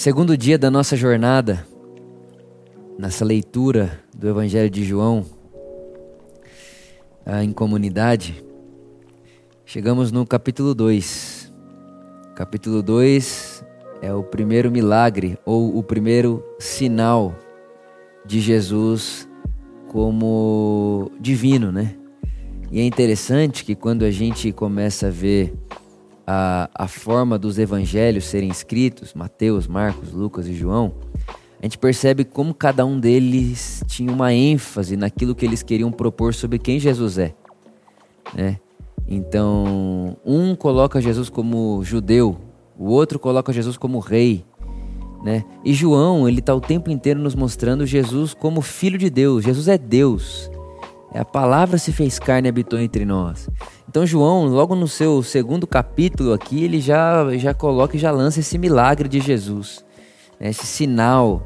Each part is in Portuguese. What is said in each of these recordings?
Segundo dia da nossa jornada, nessa leitura do Evangelho de João, ah, em comunidade, chegamos no capítulo 2. Capítulo 2 é o primeiro milagre ou o primeiro sinal de Jesus como divino, né? E é interessante que quando a gente começa a ver a, a forma dos evangelhos serem escritos, Mateus, Marcos, Lucas e João, a gente percebe como cada um deles tinha uma ênfase naquilo que eles queriam propor sobre quem Jesus é. Né? Então, um coloca Jesus como judeu, o outro coloca Jesus como rei, né? E João, ele está o tempo inteiro nos mostrando Jesus como filho de Deus. Jesus é Deus. A palavra se fez carne e habitou entre nós. Então João, logo no seu segundo capítulo aqui, ele já, já coloca e já lança esse milagre de Jesus. Né? Esse sinal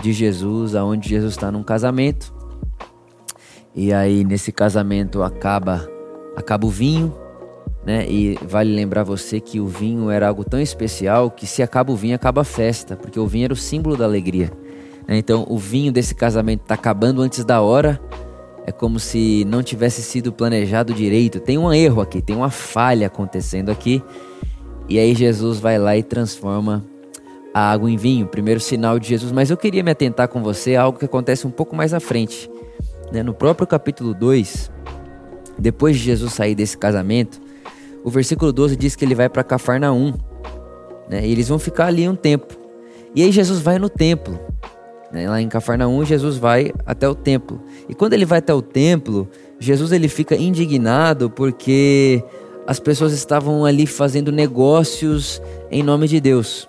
de Jesus, aonde Jesus está num casamento. E aí nesse casamento acaba acaba o vinho, né? E vale lembrar você que o vinho era algo tão especial que se acaba o vinho, acaba a festa, porque o vinho era o símbolo da alegria. Né? Então, o vinho desse casamento está acabando antes da hora. É como se não tivesse sido planejado direito. Tem um erro aqui, tem uma falha acontecendo aqui. E aí Jesus vai lá e transforma a água em vinho, primeiro sinal de Jesus. Mas eu queria me atentar com você a algo que acontece um pouco mais à frente. Né? No próprio capítulo 2, depois de Jesus sair desse casamento, o versículo 12 diz que ele vai para Cafarnaum. Né? E eles vão ficar ali um tempo. E aí Jesus vai no templo. Né? Lá em Cafarnaum, Jesus vai até o templo. E quando ele vai até o templo, Jesus ele fica indignado porque as pessoas estavam ali fazendo negócios em nome de Deus.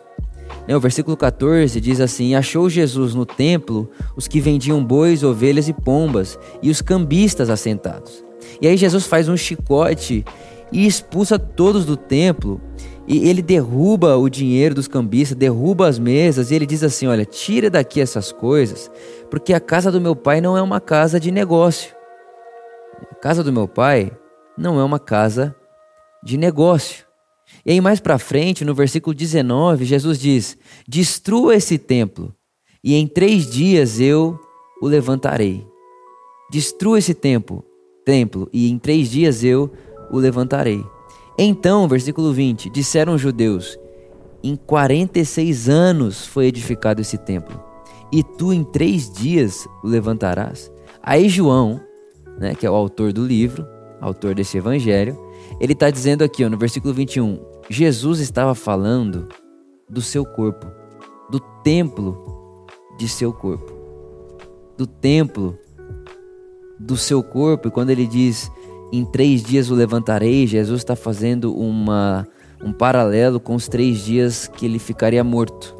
Né? O versículo 14 diz assim: Achou Jesus no templo os que vendiam bois, ovelhas e pombas, e os cambistas assentados. E aí Jesus faz um chicote e expulsa todos do templo. E ele derruba o dinheiro dos cambistas, derruba as mesas, e ele diz assim: Olha, tira daqui essas coisas, porque a casa do meu pai não é uma casa de negócio. A casa do meu pai não é uma casa de negócio. E aí, mais para frente, no versículo 19, Jesus diz: Destrua esse templo, e em três dias eu o levantarei. Destrua esse templo, templo, e em três dias eu o levantarei. Então, versículo 20: disseram os judeus: Em 46 anos foi edificado esse templo, e tu em três dias o levantarás. Aí, João, né, que é o autor do livro, autor desse evangelho, ele está dizendo aqui ó, no versículo 21: Jesus estava falando do seu corpo, do templo de seu corpo, do templo do seu corpo, e quando ele diz em três dias o levantarei, Jesus está fazendo uma, um paralelo com os três dias que ele ficaria morto,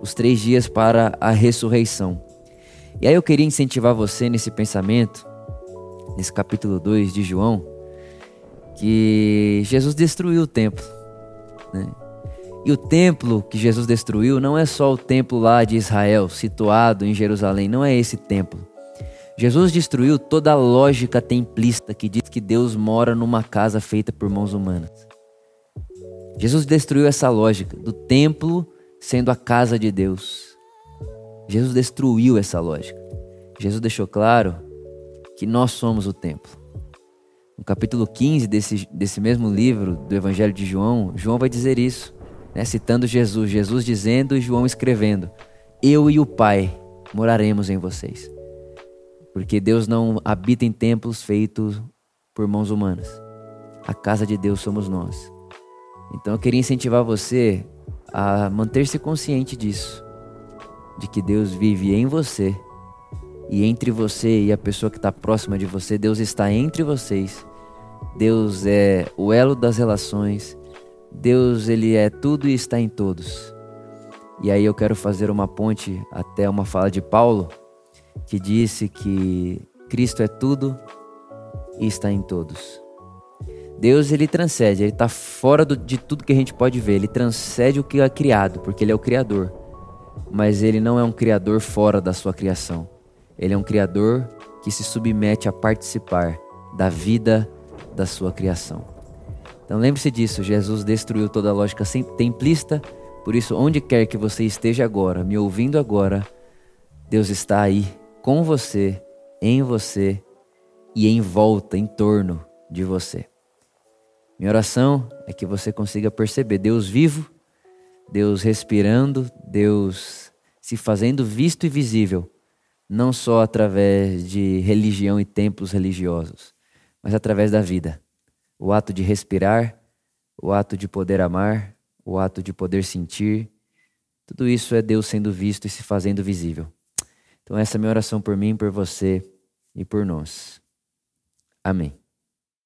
os três dias para a ressurreição. E aí eu queria incentivar você nesse pensamento, nesse capítulo 2 de João, que Jesus destruiu o templo. Né? E o templo que Jesus destruiu não é só o templo lá de Israel, situado em Jerusalém, não é esse templo. Jesus destruiu toda a lógica templista que diz que Deus mora numa casa feita por mãos humanas. Jesus destruiu essa lógica do templo sendo a casa de Deus. Jesus destruiu essa lógica. Jesus deixou claro que nós somos o templo. No capítulo 15 desse, desse mesmo livro do Evangelho de João, João vai dizer isso, né, citando Jesus, Jesus dizendo e João escrevendo: Eu e o Pai moraremos em vocês. Porque Deus não habita em templos feitos por mãos humanas. A casa de Deus somos nós. Então eu queria incentivar você a manter-se consciente disso, de que Deus vive em você e entre você e a pessoa que está próxima de você, Deus está entre vocês. Deus é o elo das relações. Deus ele é tudo e está em todos. E aí eu quero fazer uma ponte até uma fala de Paulo que disse que Cristo é tudo e está em todos. Deus ele transcende, ele está fora do, de tudo que a gente pode ver, ele transcende o que é criado, porque ele é o Criador. Mas ele não é um Criador fora da sua criação. Ele é um Criador que se submete a participar da vida da sua criação. Então lembre-se disso, Jesus destruiu toda a lógica templista Por isso, onde quer que você esteja agora, me ouvindo agora, Deus está aí com você, em você e em volta, em torno de você. Minha oração é que você consiga perceber Deus vivo, Deus respirando, Deus se fazendo visto e visível, não só através de religião e templos religiosos, mas através da vida. O ato de respirar, o ato de poder amar, o ato de poder sentir, tudo isso é Deus sendo visto e se fazendo visível. Então, essa é a minha oração por mim, por você e por nós. Amém.